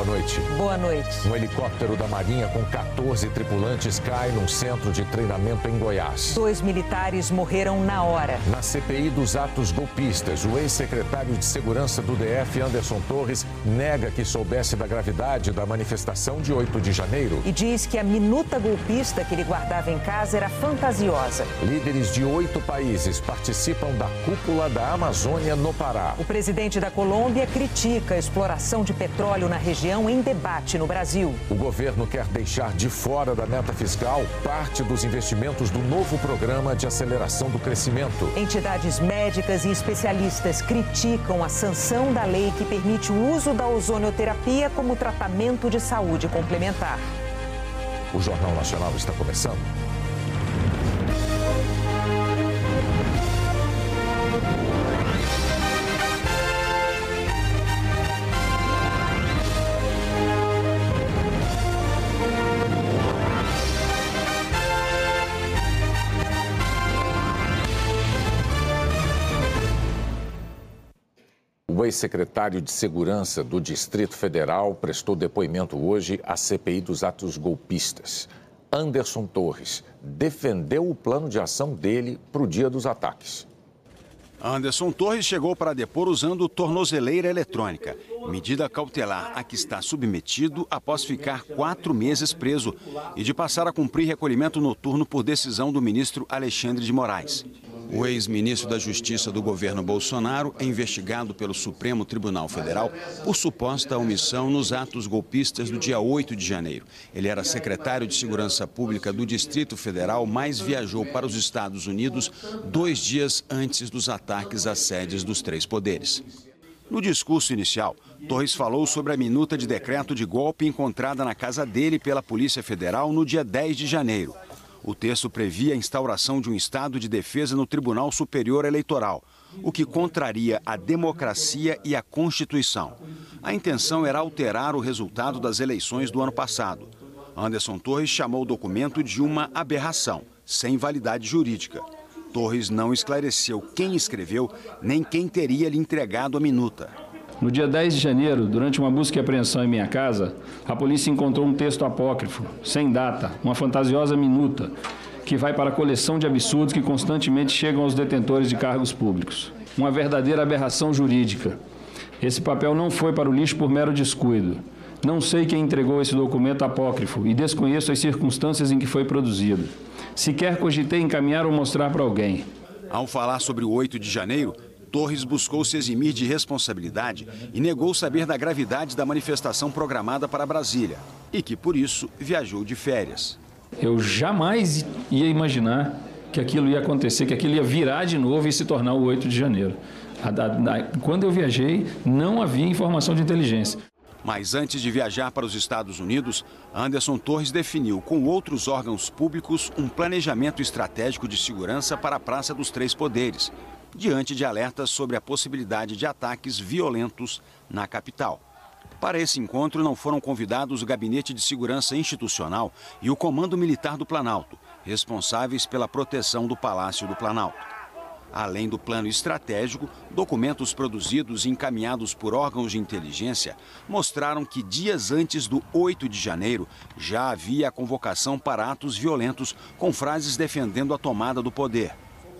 boa noite. Boa noite. Um helicóptero da Marinha com 14 tripulantes cai num centro de treinamento em Goiás. Dois militares morreram na hora. Na CPI dos atos golpistas, o ex-secretário de Segurança do DF, Anderson Torres, nega que soubesse da gravidade da manifestação de 8 de janeiro. E diz que a minuta golpista que ele guardava em casa era fantasiosa. Líderes de oito países participam da cúpula da Amazônia no Pará. O presidente da Colômbia critica a exploração de petróleo na região em debate no Brasil. O governo quer deixar de fora da meta fiscal parte dos investimentos do novo programa de aceleração do crescimento. Entidades médicas e especialistas criticam a sanção da lei que permite o uso da ozonioterapia como tratamento de saúde complementar. O Jornal Nacional está começando. O ex-secretário de Segurança do Distrito Federal prestou depoimento hoje à CPI dos atos golpistas. Anderson Torres defendeu o plano de ação dele para o dia dos ataques. Anderson Torres chegou para depor usando tornozeleira eletrônica, medida cautelar a que está submetido após ficar quatro meses preso e de passar a cumprir recolhimento noturno por decisão do ministro Alexandre de Moraes. O ex-ministro da Justiça do governo Bolsonaro é investigado pelo Supremo Tribunal Federal por suposta omissão nos atos golpistas do dia 8 de janeiro. Ele era secretário de Segurança Pública do Distrito Federal, mas viajou para os Estados Unidos dois dias antes dos ataques às sedes dos três poderes. No discurso inicial, Torres falou sobre a minuta de decreto de golpe encontrada na casa dele pela Polícia Federal no dia 10 de janeiro. O texto previa a instauração de um estado de defesa no Tribunal Superior Eleitoral, o que contraria a democracia e a Constituição. A intenção era alterar o resultado das eleições do ano passado. Anderson Torres chamou o documento de uma aberração, sem validade jurídica. Torres não esclareceu quem escreveu nem quem teria lhe entregado a minuta. No dia 10 de janeiro, durante uma busca e apreensão em minha casa, a polícia encontrou um texto apócrifo, sem data, uma fantasiosa minuta, que vai para a coleção de absurdos que constantemente chegam aos detentores de cargos públicos. Uma verdadeira aberração jurídica. Esse papel não foi para o lixo por mero descuido. Não sei quem entregou esse documento apócrifo e desconheço as circunstâncias em que foi produzido. Sequer cogitei encaminhar ou mostrar para alguém. Ao falar sobre o 8 de janeiro, Torres buscou se eximir de responsabilidade e negou saber da gravidade da manifestação programada para Brasília e que, por isso, viajou de férias. Eu jamais ia imaginar que aquilo ia acontecer, que aquilo ia virar de novo e se tornar o 8 de janeiro. Quando eu viajei, não havia informação de inteligência. Mas antes de viajar para os Estados Unidos, Anderson Torres definiu com outros órgãos públicos um planejamento estratégico de segurança para a Praça dos Três Poderes, diante de alertas sobre a possibilidade de ataques violentos na capital. Para esse encontro não foram convidados o Gabinete de Segurança Institucional e o Comando Militar do Planalto, responsáveis pela proteção do Palácio do Planalto. Além do plano estratégico, documentos produzidos e encaminhados por órgãos de inteligência mostraram que dias antes do 8 de janeiro já havia a convocação para atos violentos com frases defendendo a tomada do poder.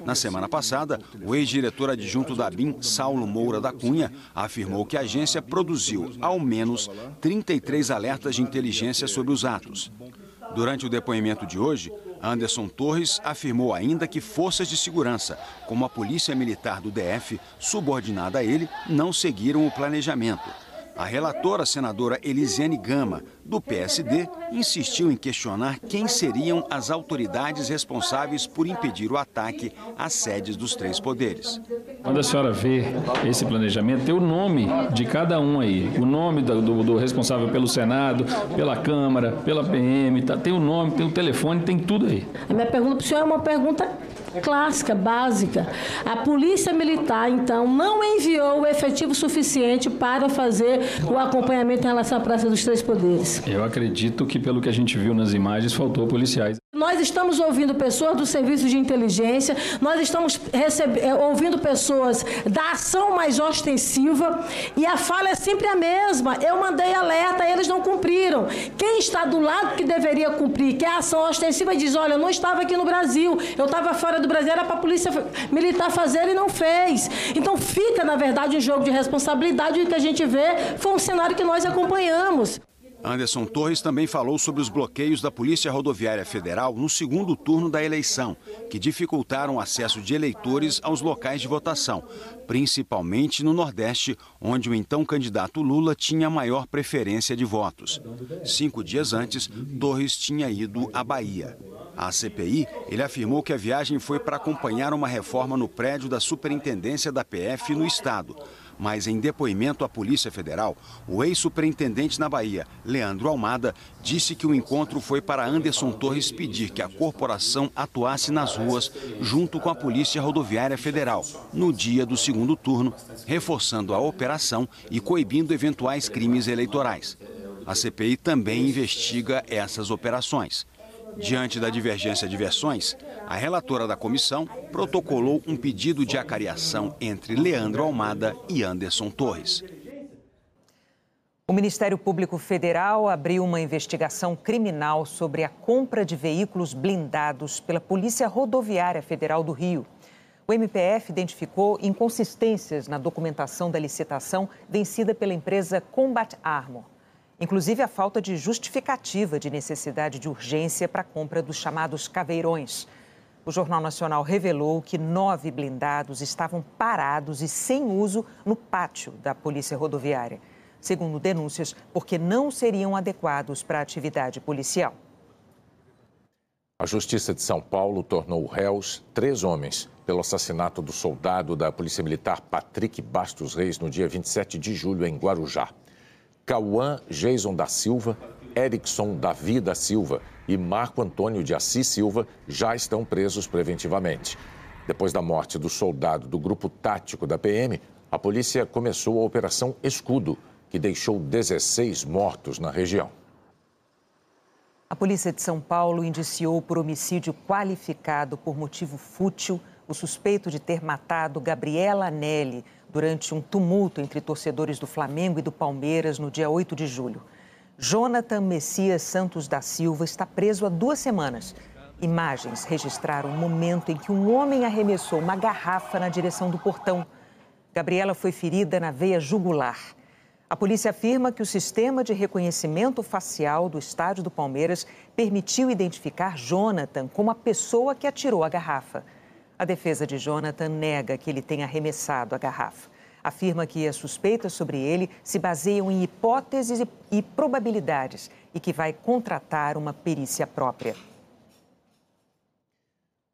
Na semana passada, o ex-diretor adjunto da BIM, Saulo Moura da Cunha, afirmou que a agência produziu, ao menos, 33 alertas de inteligência sobre os atos. Durante o depoimento de hoje, Anderson Torres afirmou ainda que forças de segurança, como a Polícia Militar do DF, subordinada a ele, não seguiram o planejamento. A relatora, senadora Elisiane Gama, do PSD, insistiu em questionar quem seriam as autoridades responsáveis por impedir o ataque às sedes dos três poderes. Quando a senhora vê esse planejamento, tem o nome de cada um aí. O nome do, do, do responsável pelo Senado, pela Câmara, pela PM, tá, tem o nome, tem o telefone, tem tudo aí. A minha pergunta para o senhor é uma pergunta clássica, básica. A Polícia Militar, então, não enviou o efetivo suficiente para fazer o acompanhamento em relação à Praça dos Três Poderes. Eu acredito que, pelo que a gente viu nas imagens, faltou policiais. Nós estamos ouvindo pessoas do serviço de inteligência, nós estamos eh, ouvindo pessoas da ação mais ostensiva e a fala é sempre a mesma. Eu mandei alerta, eles não cumpriram. Quem está do lado que deveria cumprir, que é a ação ostensiva, diz: olha, eu não estava aqui no Brasil, eu estava fora do Brasil, era para a polícia militar fazer e não fez. Então fica, na verdade, um jogo de responsabilidade e o que a gente vê foi um cenário que nós acompanhamos. Anderson Torres também falou sobre os bloqueios da Polícia Rodoviária Federal no segundo turno da eleição, que dificultaram o acesso de eleitores aos locais de votação, principalmente no Nordeste, onde o então candidato Lula tinha maior preferência de votos. Cinco dias antes, Torres tinha ido à Bahia. À CPI, ele afirmou que a viagem foi para acompanhar uma reforma no prédio da Superintendência da PF no Estado mas em depoimento à Polícia Federal, o ex-superintendente na Bahia, Leandro Almada, disse que o encontro foi para Anderson Torres pedir que a corporação atuasse nas ruas junto com a Polícia Rodoviária Federal no dia do segundo turno, reforçando a operação e coibindo eventuais crimes eleitorais. A CPI também investiga essas operações. Diante da divergência de versões, a relatora da comissão protocolou um pedido de acariação entre Leandro Almada e Anderson Torres. O Ministério Público Federal abriu uma investigação criminal sobre a compra de veículos blindados pela Polícia Rodoviária Federal do Rio. O MPF identificou inconsistências na documentação da licitação vencida pela empresa Combat Armor inclusive a falta de justificativa de necessidade de urgência para a compra dos chamados caveirões. O Jornal Nacional revelou que nove blindados estavam parados e sem uso no pátio da Polícia Rodoviária, segundo denúncias, porque não seriam adequados para a atividade policial. A Justiça de São Paulo tornou réus três homens pelo assassinato do soldado da Polícia Militar Patrick Bastos Reis no dia 27 de julho em Guarujá. Cauã Jason da Silva, Erickson da Silva e Marco Antônio de Assis Silva já estão presos preventivamente. Depois da morte do soldado do grupo tático da PM, a polícia começou a Operação Escudo, que deixou 16 mortos na região. A polícia de São Paulo indiciou por homicídio qualificado por motivo fútil o suspeito de ter matado Gabriela Anelli, durante um tumulto entre torcedores do Flamengo e do Palmeiras no dia 8 de julho. Jonathan Messias Santos da Silva está preso há duas semanas. Imagens registraram o momento em que um homem arremessou uma garrafa na direção do portão. Gabriela foi ferida na veia jugular. A polícia afirma que o sistema de reconhecimento facial do estádio do Palmeiras permitiu identificar Jonathan como a pessoa que atirou a garrafa. A defesa de Jonathan nega que ele tenha arremessado a garrafa. Afirma que as suspeitas sobre ele se baseiam em hipóteses e probabilidades e que vai contratar uma perícia própria.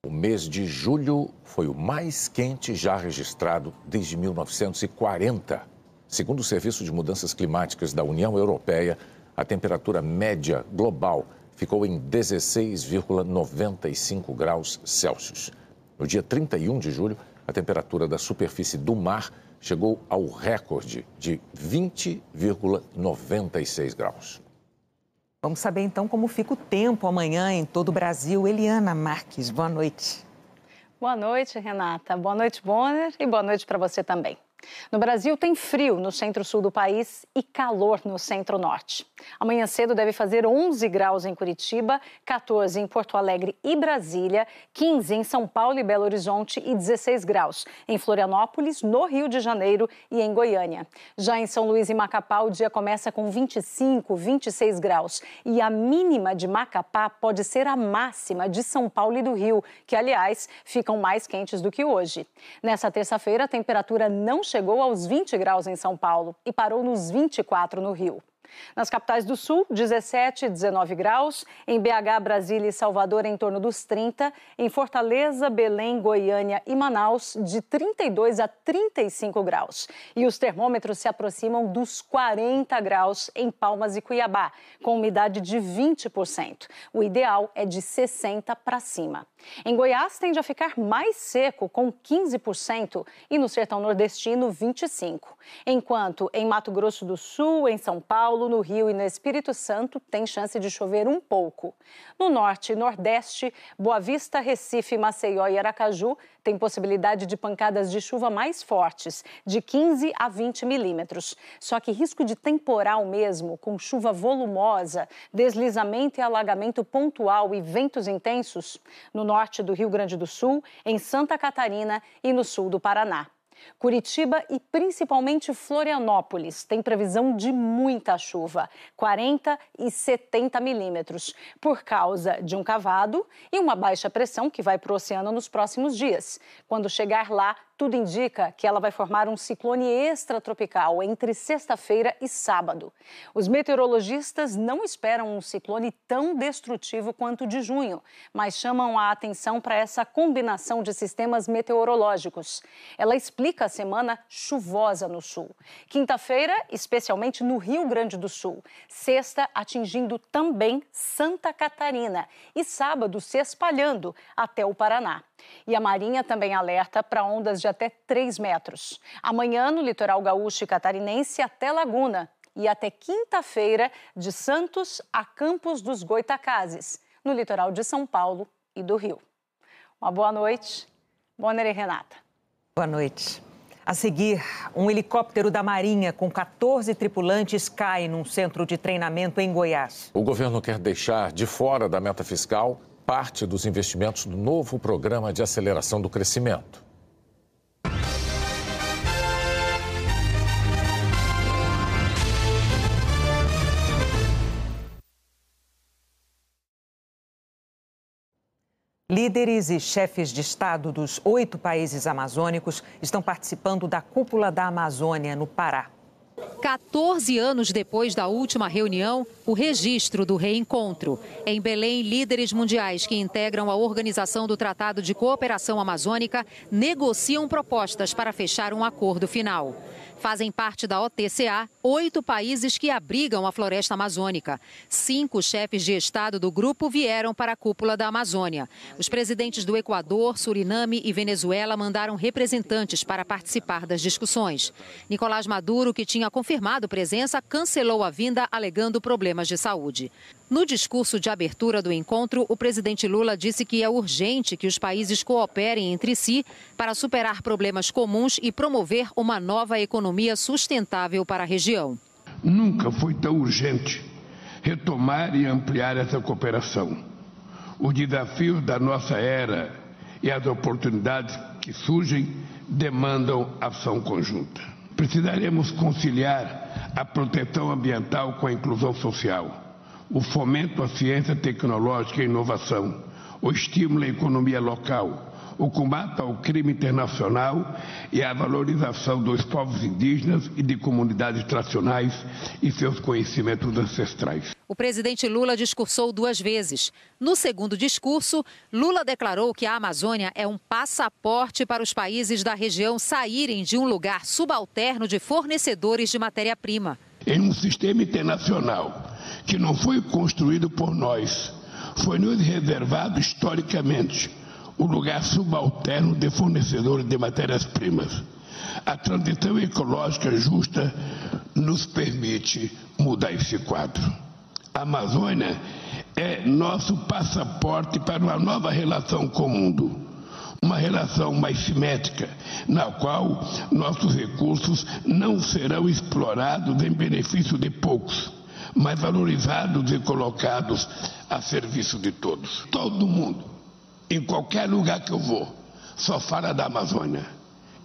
O mês de julho foi o mais quente já registrado desde 1940. Segundo o Serviço de Mudanças Climáticas da União Europeia, a temperatura média global ficou em 16,95 graus Celsius. No dia 31 de julho, a temperatura da superfície do mar chegou ao recorde de 20,96 graus. Vamos saber então como fica o tempo amanhã em todo o Brasil. Eliana Marques, boa noite. Boa noite, Renata. Boa noite, Bonner, e boa noite para você também. No Brasil, tem frio no centro-sul do país e calor no centro-norte. Amanhã cedo deve fazer 11 graus em Curitiba, 14 em Porto Alegre e Brasília, 15 em São Paulo e Belo Horizonte e 16 graus em Florianópolis, no Rio de Janeiro e em Goiânia. Já em São Luís e Macapá, o dia começa com 25, 26 graus e a mínima de Macapá pode ser a máxima de São Paulo e do Rio, que, aliás, ficam mais quentes do que hoje. Nessa terça-feira, a temperatura não chegou aos 20 graus em São Paulo e parou nos 24 no Rio. Nas capitais do Sul, 17 e 19 graus. Em BH, Brasília e Salvador, em torno dos 30. Em Fortaleza, Belém, Goiânia e Manaus, de 32 a 35 graus. E os termômetros se aproximam dos 40 graus em Palmas e Cuiabá, com umidade de 20%. O ideal é de 60 para cima. Em Goiás, tende a ficar mais seco, com 15%, e no sertão nordestino, 25%. Enquanto em Mato Grosso do Sul, em São Paulo, Paulo, no Rio e no Espírito Santo tem chance de chover um pouco. No norte e nordeste, Boa Vista, Recife, Maceió e Aracaju tem possibilidade de pancadas de chuva mais fortes, de 15 a 20 milímetros. Só que risco de temporal mesmo, com chuva volumosa, deslizamento e alagamento pontual e ventos intensos no norte do Rio Grande do Sul, em Santa Catarina e no sul do Paraná. Curitiba e principalmente Florianópolis têm previsão de muita chuva, 40 e 70 milímetros, por causa de um cavado e uma baixa pressão que vai para o oceano nos próximos dias. Quando chegar lá, tudo indica que ela vai formar um ciclone extratropical entre sexta-feira e sábado. Os meteorologistas não esperam um ciclone tão destrutivo quanto o de junho, mas chamam a atenção para essa combinação de sistemas meteorológicos. Ela explica a semana chuvosa no sul. Quinta-feira, especialmente no Rio Grande do Sul. Sexta, atingindo também Santa Catarina. E sábado, se espalhando até o Paraná. E a Marinha também alerta para ondas de até 3 metros. Amanhã, no litoral gaúcho e catarinense, até Laguna. E até quinta-feira, de Santos a Campos dos Goitacazes, no litoral de São Paulo e do Rio. Uma boa noite. Bonner e Renata. Boa noite. A seguir, um helicóptero da Marinha com 14 tripulantes cai num centro de treinamento em Goiás. O governo quer deixar de fora da meta fiscal parte dos investimentos do novo programa de aceleração do crescimento. Líderes e chefes de Estado dos oito países amazônicos estão participando da Cúpula da Amazônia, no Pará. 14 anos depois da última reunião, o registro do reencontro. Em Belém, líderes mundiais que integram a Organização do Tratado de Cooperação Amazônica negociam propostas para fechar um acordo final. Fazem parte da OTCA oito países que abrigam a floresta amazônica. Cinco chefes de Estado do grupo vieram para a cúpula da Amazônia. Os presidentes do Equador, Suriname e Venezuela mandaram representantes para participar das discussões. Nicolás Maduro, que tinha confirmado presença, cancelou a vinda alegando problemas de saúde. No discurso de abertura do encontro, o presidente Lula disse que é urgente que os países cooperem entre si para superar problemas comuns e promover uma nova economia sustentável para a região. Nunca foi tão urgente retomar e ampliar essa cooperação. Os desafios da nossa era e as oportunidades que surgem demandam ação conjunta. Precisaremos conciliar a proteção ambiental com a inclusão social o fomento à ciência tecnológica e inovação, o estímulo à economia local, o combate ao crime internacional e a valorização dos povos indígenas e de comunidades tradicionais e seus conhecimentos ancestrais. O presidente Lula discursou duas vezes. No segundo discurso, Lula declarou que a Amazônia é um passaporte para os países da região saírem de um lugar subalterno de fornecedores de matéria-prima. Em um sistema internacional que não foi construído por nós, foi nos reservado historicamente o lugar subalterno de fornecedores de matérias-primas. A transição ecológica justa nos permite mudar esse quadro. A Amazônia é nosso passaporte para uma nova relação com o mundo. Uma relação mais simétrica, na qual nossos recursos não serão explorados em benefício de poucos mas valorizados e colocados a serviço de todos. Todo mundo, em qualquer lugar que eu vou, só fala da Amazônia.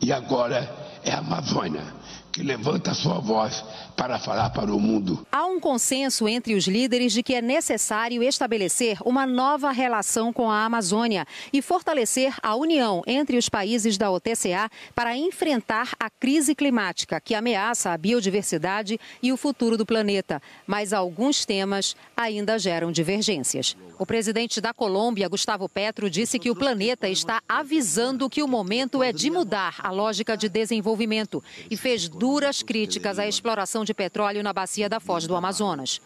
E agora é a Amazônia que levanta sua voz para falar para o mundo. Há um consenso entre os líderes de que é necessário estabelecer uma nova relação com a Amazônia e fortalecer a união entre os países da OTCA para enfrentar a crise climática que ameaça a biodiversidade e o futuro do planeta. Mas alguns temas ainda geram divergências. O presidente da Colômbia, Gustavo Petro, disse que o planeta está avisando que o momento é de mudar a lógica de desenvolvimento e fez duras críticas à exploração de petróleo na bacia da Foz do Amazonas.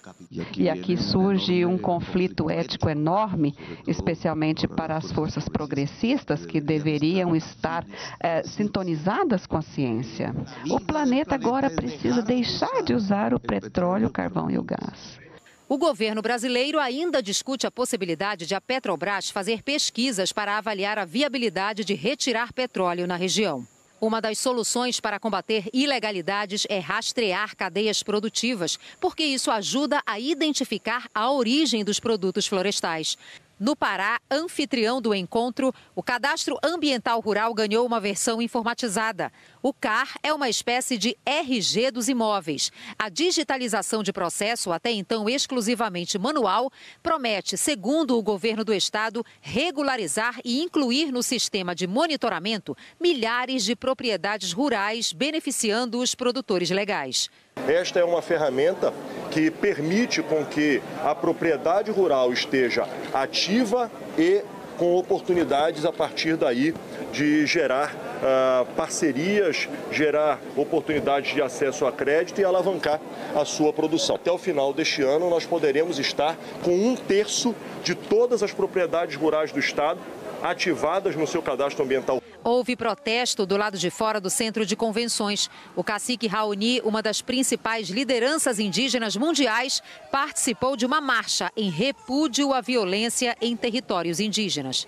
E aqui surge um conflito ético enorme, especialmente para as forças progressistas que deveriam estar é, sintonizadas com a ciência. O planeta agora precisa deixar de usar o petróleo, o carvão e o gás. O governo brasileiro ainda discute a possibilidade de a Petrobras fazer pesquisas para avaliar a viabilidade de retirar petróleo na região. Uma das soluções para combater ilegalidades é rastrear cadeias produtivas, porque isso ajuda a identificar a origem dos produtos florestais. No Pará, anfitrião do encontro, o Cadastro Ambiental Rural ganhou uma versão informatizada. O CAR é uma espécie de RG dos imóveis. A digitalização de processo, até então exclusivamente manual, promete, segundo o governo do estado, regularizar e incluir no sistema de monitoramento milhares de propriedades rurais, beneficiando os produtores legais. Esta é uma ferramenta que permite com que a propriedade rural esteja ativa e com oportunidades a partir daí de gerar uh, parcerias, gerar oportunidades de acesso a crédito e alavancar a sua produção. Até o final deste ano, nós poderemos estar com um terço de todas as propriedades rurais do Estado ativadas no seu cadastro ambiental. Houve protesto do lado de fora do centro de convenções. O cacique Raoni, uma das principais lideranças indígenas mundiais, participou de uma marcha em repúdio à violência em territórios indígenas.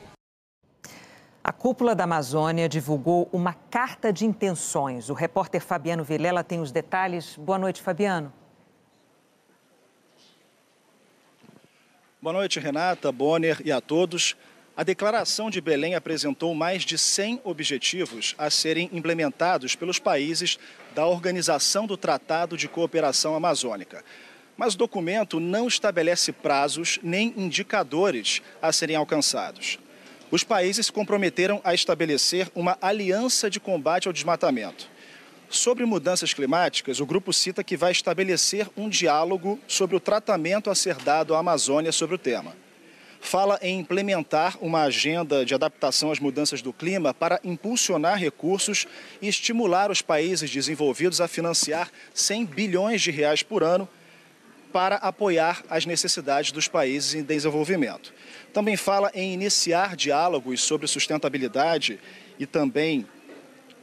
A cúpula da Amazônia divulgou uma carta de intenções. O repórter Fabiano Vilela tem os detalhes. Boa noite, Fabiano. Boa noite, Renata, Bonner e a todos. A declaração de Belém apresentou mais de 100 objetivos a serem implementados pelos países da Organização do Tratado de Cooperação Amazônica. Mas o documento não estabelece prazos nem indicadores a serem alcançados. Os países se comprometeram a estabelecer uma aliança de combate ao desmatamento. Sobre mudanças climáticas, o grupo cita que vai estabelecer um diálogo sobre o tratamento a ser dado à Amazônia sobre o tema fala em implementar uma agenda de adaptação às mudanças do clima para impulsionar recursos e estimular os países desenvolvidos a financiar 100 bilhões de reais por ano para apoiar as necessidades dos países em desenvolvimento. Também fala em iniciar diálogos sobre sustentabilidade e também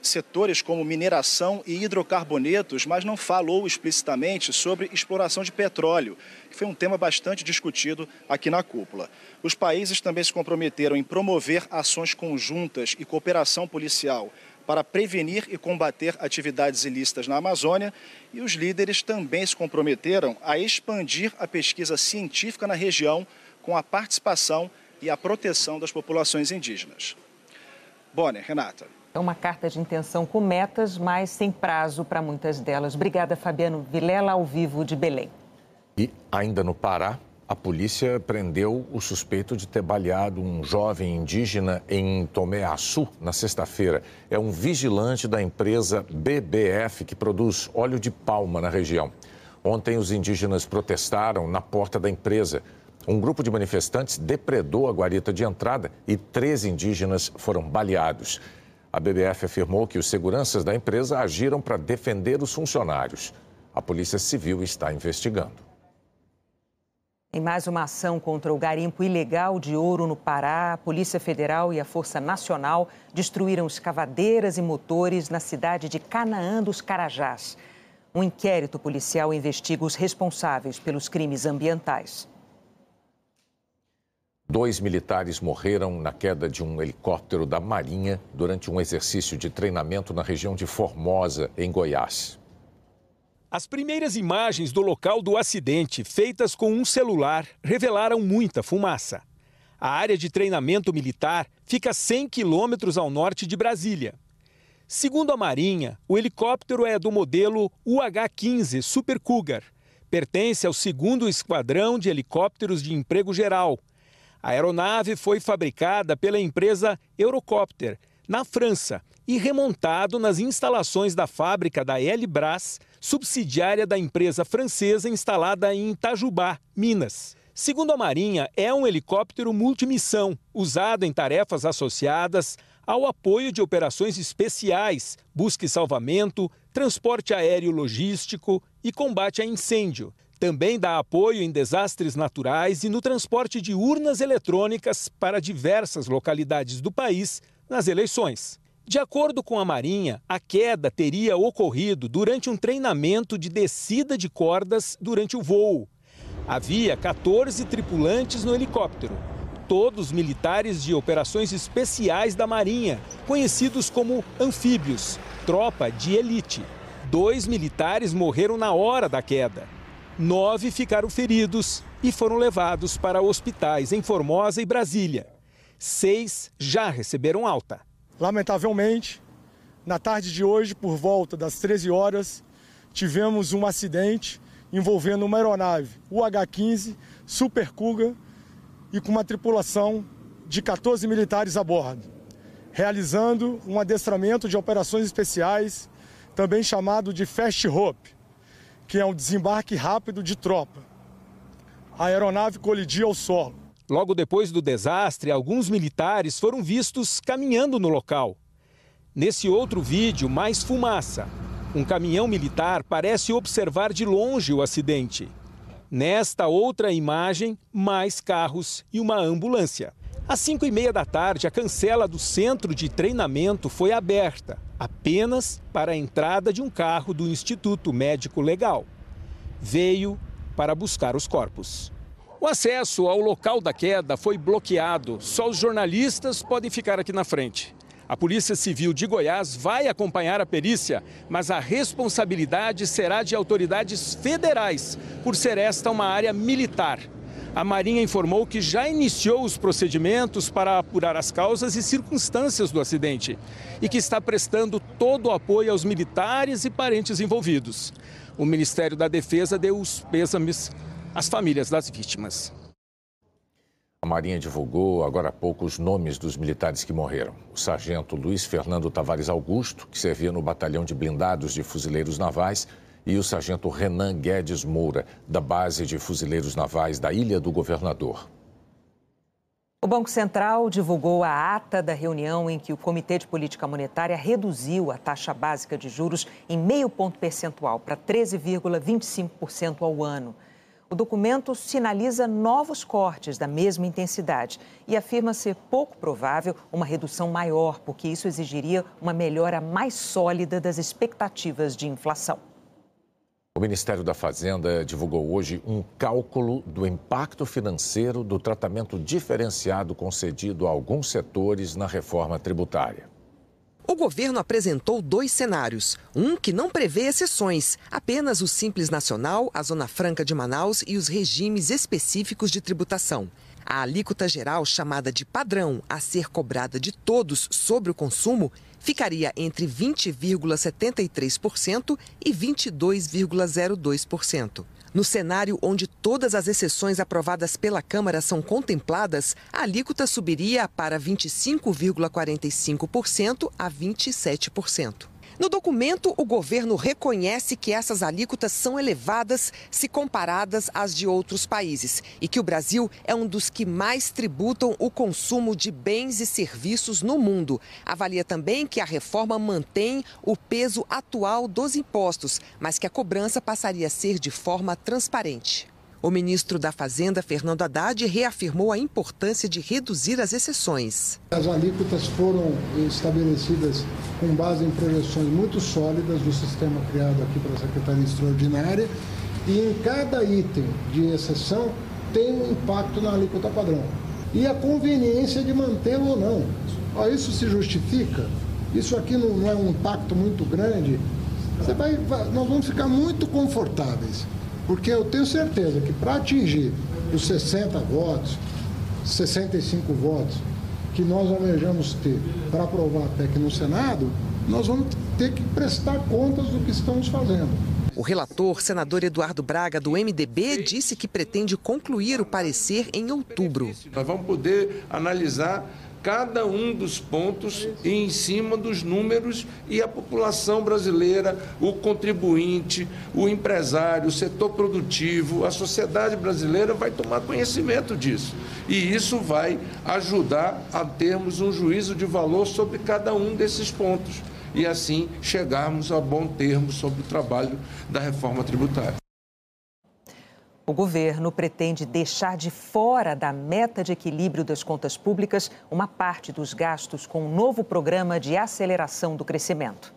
setores como mineração e hidrocarbonetos, mas não falou explicitamente sobre exploração de petróleo, que foi um tema bastante discutido aqui na cúpula. Os países também se comprometeram em promover ações conjuntas e cooperação policial para prevenir e combater atividades ilícitas na Amazônia e os líderes também se comprometeram a expandir a pesquisa científica na região com a participação e a proteção das populações indígenas. Bonner, Renata. É uma carta de intenção com metas, mas sem prazo para muitas delas. Obrigada, Fabiano Vilela, ao vivo de Belém. E ainda no Pará, a polícia prendeu o suspeito de ter baleado um jovem indígena em Tomé Açu na sexta-feira. É um vigilante da empresa BBF que produz óleo de palma na região. Ontem, os indígenas protestaram na porta da empresa. Um grupo de manifestantes depredou a guarita de entrada e três indígenas foram baleados. A BBF afirmou que os seguranças da empresa agiram para defender os funcionários. A Polícia Civil está investigando. Em mais uma ação contra o garimpo ilegal de ouro no Pará, a Polícia Federal e a Força Nacional destruíram escavadeiras e motores na cidade de Canaã dos Carajás. Um inquérito policial investiga os responsáveis pelos crimes ambientais. Dois militares morreram na queda de um helicóptero da Marinha durante um exercício de treinamento na região de Formosa, em Goiás. As primeiras imagens do local do acidente, feitas com um celular, revelaram muita fumaça. A área de treinamento militar fica a 100 quilômetros ao norte de Brasília. Segundo a Marinha, o helicóptero é do modelo UH-15 Super Cougar. Pertence ao segundo esquadrão de helicópteros de emprego geral a aeronave foi fabricada pela empresa Eurocopter, na França, e remontado nas instalações da fábrica da Elbras, subsidiária da empresa francesa instalada em Itajubá, Minas. Segundo a Marinha, é um helicóptero multimissão, usado em tarefas associadas ao apoio de operações especiais, busca e salvamento, transporte aéreo logístico e combate a incêndio. Também dá apoio em desastres naturais e no transporte de urnas eletrônicas para diversas localidades do país nas eleições. De acordo com a Marinha, a queda teria ocorrido durante um treinamento de descida de cordas durante o voo. Havia 14 tripulantes no helicóptero, todos militares de operações especiais da Marinha, conhecidos como anfíbios, tropa de elite. Dois militares morreram na hora da queda. Nove ficaram feridos e foram levados para hospitais em Formosa e Brasília. Seis já receberam alta. Lamentavelmente, na tarde de hoje, por volta das 13 horas, tivemos um acidente envolvendo uma aeronave UH-15 Super Cougar e com uma tripulação de 14 militares a bordo, realizando um adestramento de operações especiais, também chamado de Fast Hope, que é um desembarque rápido de tropa. A aeronave colidiu ao solo. Logo depois do desastre, alguns militares foram vistos caminhando no local. Nesse outro vídeo, mais fumaça. Um caminhão militar parece observar de longe o acidente. Nesta outra imagem, mais carros e uma ambulância. Às 5 e meia da tarde, a cancela do centro de treinamento foi aberta, apenas para a entrada de um carro do Instituto Médico Legal. Veio para buscar os corpos. O acesso ao local da queda foi bloqueado. Só os jornalistas podem ficar aqui na frente. A Polícia Civil de Goiás vai acompanhar a perícia, mas a responsabilidade será de autoridades federais, por ser esta uma área militar. A Marinha informou que já iniciou os procedimentos para apurar as causas e circunstâncias do acidente e que está prestando todo o apoio aos militares e parentes envolvidos. O Ministério da Defesa deu os pêsames às famílias das vítimas. A Marinha divulgou agora há pouco os nomes dos militares que morreram. O sargento Luiz Fernando Tavares Augusto, que servia no Batalhão de Blindados de Fuzileiros Navais, e o sargento Renan Guedes Moura, da Base de Fuzileiros Navais da Ilha do Governador. O Banco Central divulgou a ata da reunião em que o Comitê de Política Monetária reduziu a taxa básica de juros em meio ponto percentual para 13,25% ao ano. O documento sinaliza novos cortes da mesma intensidade e afirma ser pouco provável uma redução maior, porque isso exigiria uma melhora mais sólida das expectativas de inflação. O Ministério da Fazenda divulgou hoje um cálculo do impacto financeiro do tratamento diferenciado concedido a alguns setores na reforma tributária. O governo apresentou dois cenários. Um que não prevê exceções, apenas o Simples Nacional, a Zona Franca de Manaus e os regimes específicos de tributação. A alíquota geral, chamada de padrão, a ser cobrada de todos sobre o consumo, ficaria entre 20,73% e 22,02%. No cenário onde todas as exceções aprovadas pela Câmara são contempladas, a alíquota subiria para 25,45% a 27%. No documento, o governo reconhece que essas alíquotas são elevadas se comparadas às de outros países e que o Brasil é um dos que mais tributam o consumo de bens e serviços no mundo. Avalia também que a reforma mantém o peso atual dos impostos, mas que a cobrança passaria a ser de forma transparente. O ministro da Fazenda, Fernando Haddad, reafirmou a importância de reduzir as exceções. As alíquotas foram estabelecidas com base em projeções muito sólidas do sistema criado aqui pela Secretaria Extraordinária e em cada item de exceção tem um impacto na alíquota padrão. E a conveniência de mantê-lo ou não. Isso se justifica? Isso aqui não, é um impacto muito grande? Você vai, nós vamos ficar muito confortáveis. Porque eu tenho certeza que para atingir os 60 votos, 65 votos que nós almejamos ter para aprovar a PEC no Senado, nós vamos ter que prestar contas do que estamos fazendo. O relator, senador Eduardo Braga, do MDB, disse que pretende concluir o parecer em outubro. Nós vamos poder analisar cada um dos pontos e em cima dos números e a população brasileira, o contribuinte, o empresário, o setor produtivo, a sociedade brasileira vai tomar conhecimento disso. E isso vai ajudar a termos um juízo de valor sobre cada um desses pontos e assim chegarmos a bom termo sobre o trabalho da reforma tributária. O governo pretende deixar de fora da meta de equilíbrio das contas públicas uma parte dos gastos com um novo programa de aceleração do crescimento.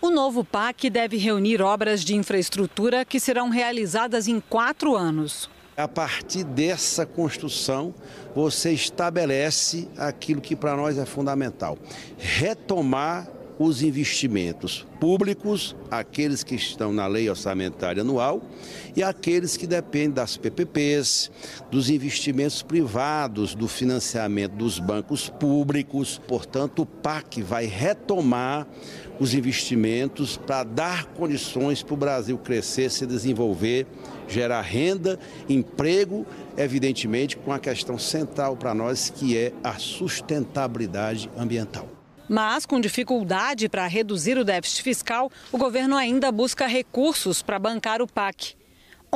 O novo PAC deve reunir obras de infraestrutura que serão realizadas em quatro anos. A partir dessa construção, você estabelece aquilo que para nós é fundamental: retomar os investimentos públicos, aqueles que estão na lei orçamentária anual e aqueles que dependem das PPPs, dos investimentos privados, do financiamento dos bancos públicos. Portanto, o PAC vai retomar os investimentos para dar condições para o Brasil crescer, se desenvolver, gerar renda, emprego, evidentemente com a questão central para nós que é a sustentabilidade ambiental. Mas, com dificuldade para reduzir o déficit fiscal, o governo ainda busca recursos para bancar o PAC.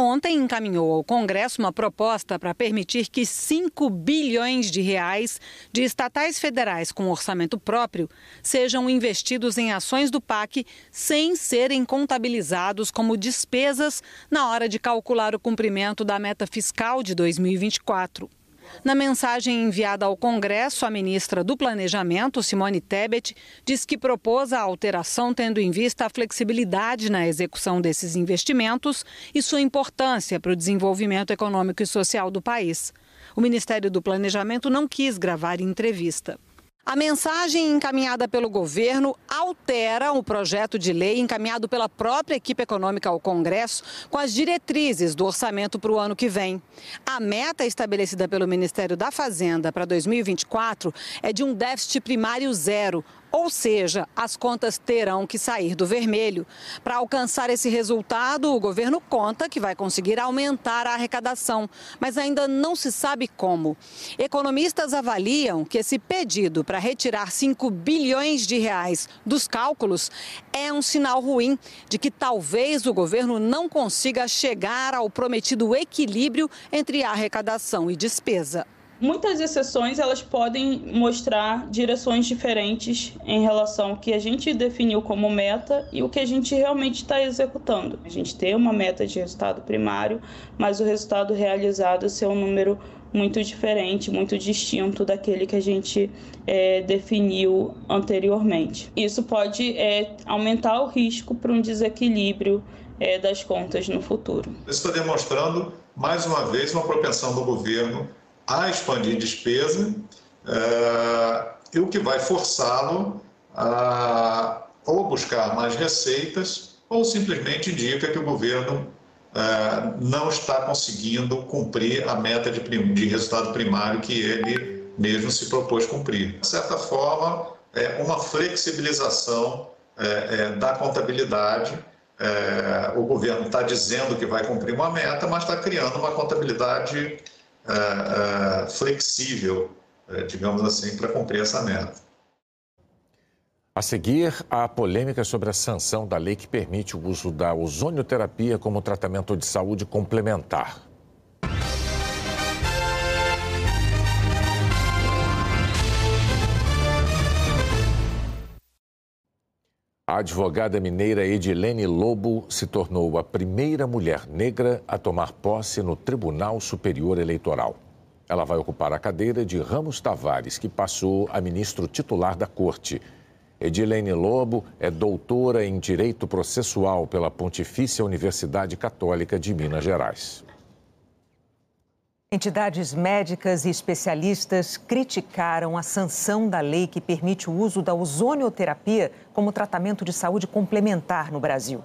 Ontem encaminhou ao Congresso uma proposta para permitir que 5 bilhões de reais de estatais federais com orçamento próprio sejam investidos em ações do PAC sem serem contabilizados como despesas na hora de calcular o cumprimento da meta fiscal de 2024. Na mensagem enviada ao Congresso, a ministra do Planejamento, Simone Tebet, diz que propôs a alteração tendo em vista a flexibilidade na execução desses investimentos e sua importância para o desenvolvimento econômico e social do país. O Ministério do Planejamento não quis gravar entrevista. A mensagem encaminhada pelo governo altera o projeto de lei encaminhado pela própria equipe econômica ao Congresso com as diretrizes do orçamento para o ano que vem. A meta estabelecida pelo Ministério da Fazenda para 2024 é de um déficit primário zero, ou seja, as contas terão que sair do vermelho. Para alcançar esse resultado, o governo conta que vai conseguir aumentar a arrecadação, mas ainda não se sabe como. Economistas avaliam que esse pedido para retirar 5 bilhões de reais dos cálculos é um sinal ruim de que talvez o governo não consiga chegar ao prometido equilíbrio entre arrecadação e despesa. Muitas exceções elas podem mostrar direções diferentes em relação ao que a gente definiu como meta e o que a gente realmente está executando. A gente tem uma meta de resultado primário, mas o resultado realizado ser um número muito diferente, muito distinto daquele que a gente é, definiu anteriormente. Isso pode é, aumentar o risco para um desequilíbrio é, das contas no futuro. Isso está demonstrando, mais uma vez, uma propensão do governo a expandir despesa é, e o que vai forçá-lo a ou buscar mais receitas ou simplesmente indica que o governo é, não está conseguindo cumprir a meta de, de resultado primário que ele mesmo se propôs cumprir. De certa forma, é uma flexibilização é, da contabilidade. o governo está dizendo que vai cumprir uma meta, mas está criando uma contabilidade uh, uh, flexível, uh, digamos assim, para cumprir essa meta. A seguir, a polêmica sobre a sanção da lei que permite o uso da ozonioterapia como tratamento de saúde complementar. A advogada mineira Edilene Lobo se tornou a primeira mulher negra a tomar posse no Tribunal Superior Eleitoral. Ela vai ocupar a cadeira de Ramos Tavares, que passou a ministro titular da Corte. Edilene Lobo é doutora em Direito Processual pela Pontifícia Universidade Católica de Minas Gerais. Entidades médicas e especialistas criticaram a sanção da lei que permite o uso da ozonioterapia como tratamento de saúde complementar no Brasil.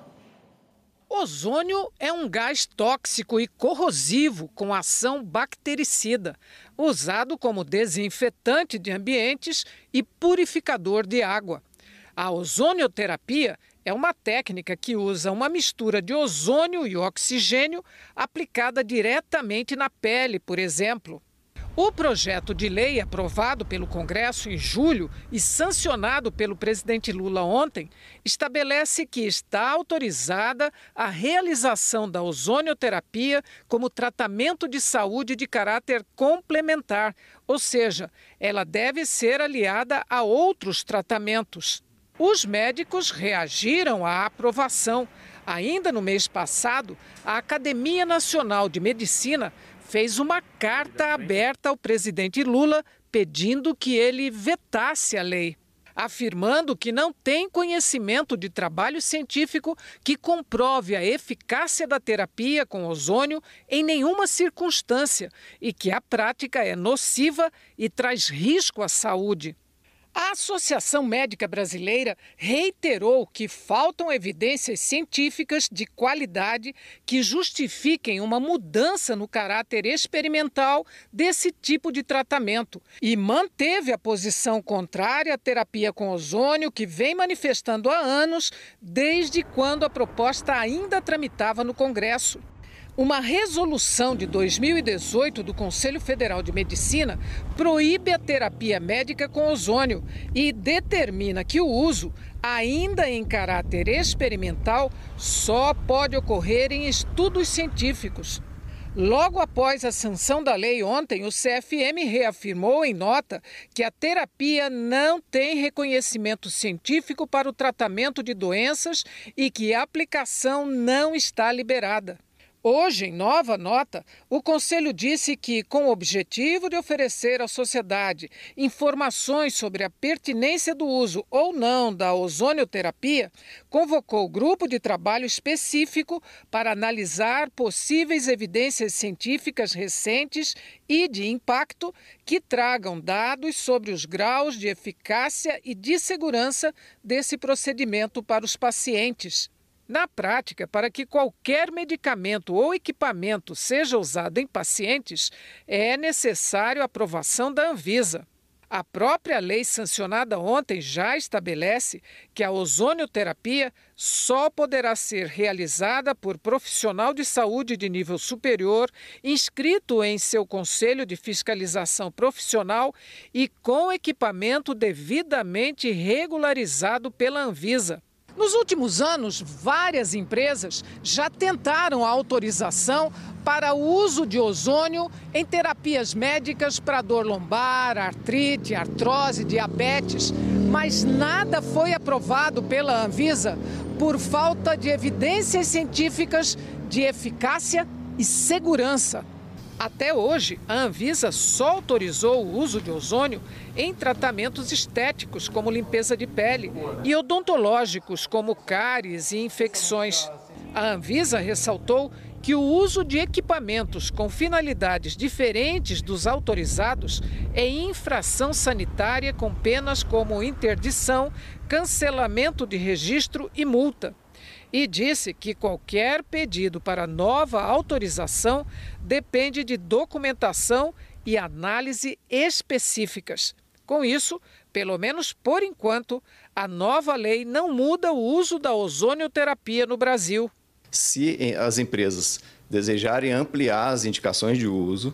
Ozônio é um gás tóxico e corrosivo com ação bactericida, usado como desinfetante de ambientes e purificador de água. A ozonioterapia é uma técnica que usa uma mistura de ozônio e oxigênio aplicada diretamente na pele, por exemplo. O projeto de lei aprovado pelo Congresso em julho e sancionado pelo presidente Lula ontem estabelece que está autorizada a realização da ozonioterapia como tratamento de saúde de caráter complementar, ou seja, ela deve ser aliada a outros tratamentos. Os médicos reagiram à aprovação. Ainda no mês passado, a Academia Nacional de Medicina fez uma carta aberta ao presidente Lula pedindo que ele vetasse a lei, afirmando que não tem conhecimento de trabalho científico que comprove a eficácia da terapia com ozônio em nenhuma circunstância e que a prática é nociva e traz risco à saúde. A Associação Médica Brasileira reiterou que faltam evidências científicas de qualidade que justifiquem uma mudança no caráter experimental desse tipo de tratamento e manteve a posição contrária à terapia com ozônio que vem manifestando há anos, desde quando a proposta ainda tramitava no Congresso. Uma resolução de 2018 do Conselho Federal de Medicina proíbe a terapia médica com ozônio e determina que o uso, ainda em caráter experimental, só pode ocorrer em estudos científicos. Logo após a sanção da lei ontem, o CFM reafirmou em nota que a terapia não tem reconhecimento científico para o tratamento de doenças e que a aplicação não está liberada. Hoje, em nova nota, o Conselho disse que, com o objetivo de oferecer à sociedade informações sobre a pertinência do uso ou não da ozonioterapia, convocou grupo de trabalho específico para analisar possíveis evidências científicas recentes e de impacto que tragam dados sobre os graus de eficácia e de segurança desse procedimento para os pacientes. Na prática, para que qualquer medicamento ou equipamento seja usado em pacientes, é necessário a aprovação da Anvisa. A própria lei sancionada ontem já estabelece que a ozonioterapia só poderá ser realizada por profissional de saúde de nível superior, inscrito em seu conselho de fiscalização profissional e com equipamento devidamente regularizado pela Anvisa. Nos últimos anos, várias empresas já tentaram a autorização para o uso de ozônio em terapias médicas para dor lombar, artrite, artrose, diabetes, mas nada foi aprovado pela Anvisa por falta de evidências científicas de eficácia e segurança. Até hoje, a Anvisa só autorizou o uso de ozônio em tratamentos estéticos, como limpeza de pele, e odontológicos, como cáries e infecções. A Anvisa ressaltou que o uso de equipamentos com finalidades diferentes dos autorizados é infração sanitária com penas como interdição, cancelamento de registro e multa e disse que qualquer pedido para nova autorização depende de documentação e análise específicas. Com isso, pelo menos por enquanto, a nova lei não muda o uso da ozonioterapia no Brasil. Se eh, as empresas desejarem ampliar as indicações de uso,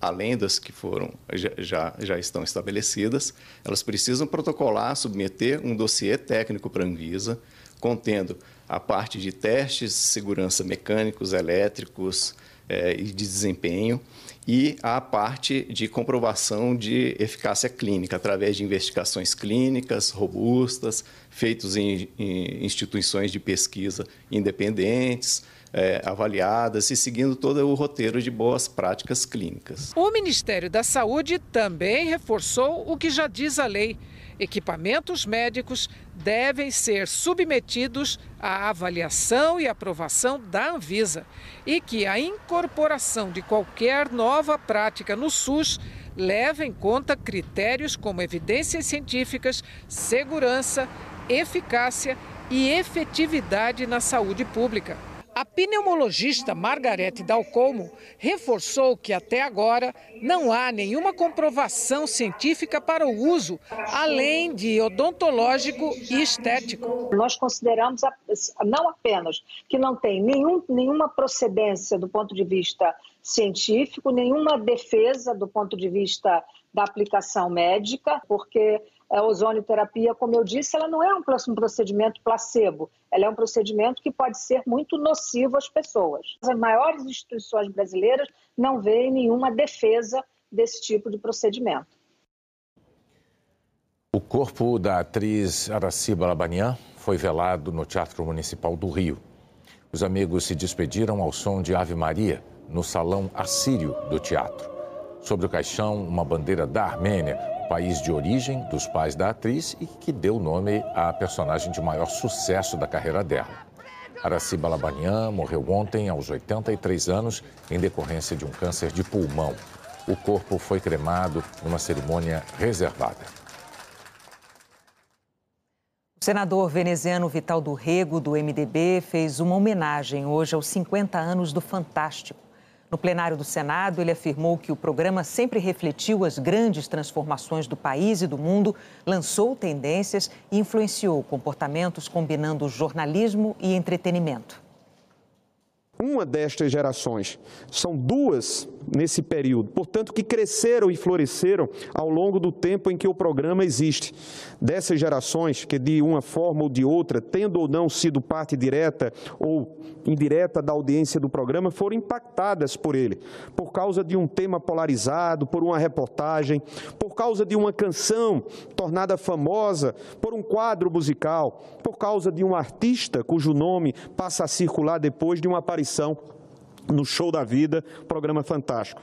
além das que foram já, já estão estabelecidas, elas precisam protocolar, submeter um dossiê técnico para a Anvisa, contendo a parte de testes de segurança mecânicos, elétricos é, e de desempenho, e a parte de comprovação de eficácia clínica, através de investigações clínicas robustas, feitos em, em instituições de pesquisa independentes, é, avaliadas e seguindo todo o roteiro de boas práticas clínicas. O Ministério da Saúde também reforçou o que já diz a lei Equipamentos médicos devem ser submetidos à avaliação e aprovação da Anvisa e que a incorporação de qualquer nova prática no SUS leva em conta critérios como evidências científicas, segurança, eficácia e efetividade na saúde pública. A pneumologista Margarete Dalcomo reforçou que até agora não há nenhuma comprovação científica para o uso, além de odontológico e estético. Nós consideramos não apenas que não tem nenhum, nenhuma procedência do ponto de vista científico, nenhuma defesa do ponto de vista da aplicação médica, porque a ozonioterapia, como eu disse, ela não é um procedimento placebo, ela é um procedimento que pode ser muito nocivo às pessoas. As maiores instituições brasileiras não veem nenhuma defesa desse tipo de procedimento. O corpo da atriz Araciba Labanian foi velado no Teatro Municipal do Rio. Os amigos se despediram ao som de Ave Maria no salão assírio do teatro. Sobre o caixão, uma bandeira da Armênia, país de origem dos pais da atriz e que deu nome à personagem de maior sucesso da carreira dela. Araciba Labanian morreu ontem aos 83 anos em decorrência de um câncer de pulmão. O corpo foi cremado numa cerimônia reservada. O senador veneziano Vital do Rego, do MDB, fez uma homenagem hoje aos 50 anos do Fantástico. No plenário do Senado, ele afirmou que o programa sempre refletiu as grandes transformações do país e do mundo, lançou tendências e influenciou comportamentos combinando jornalismo e entretenimento uma destas gerações. São duas nesse período, portanto, que cresceram e floresceram ao longo do tempo em que o programa existe. Dessas gerações que, de uma forma ou de outra, tendo ou não sido parte direta ou indireta da audiência do programa, foram impactadas por ele, por causa de um tema polarizado, por uma reportagem, por causa de uma canção tornada famosa, por um quadro musical, por causa de um artista cujo nome passa a circular depois de uma aparição no Show da Vida, programa fantástico.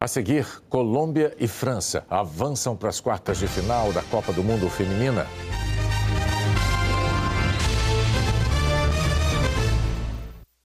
A seguir, Colômbia e França avançam para as quartas de final da Copa do Mundo Feminina.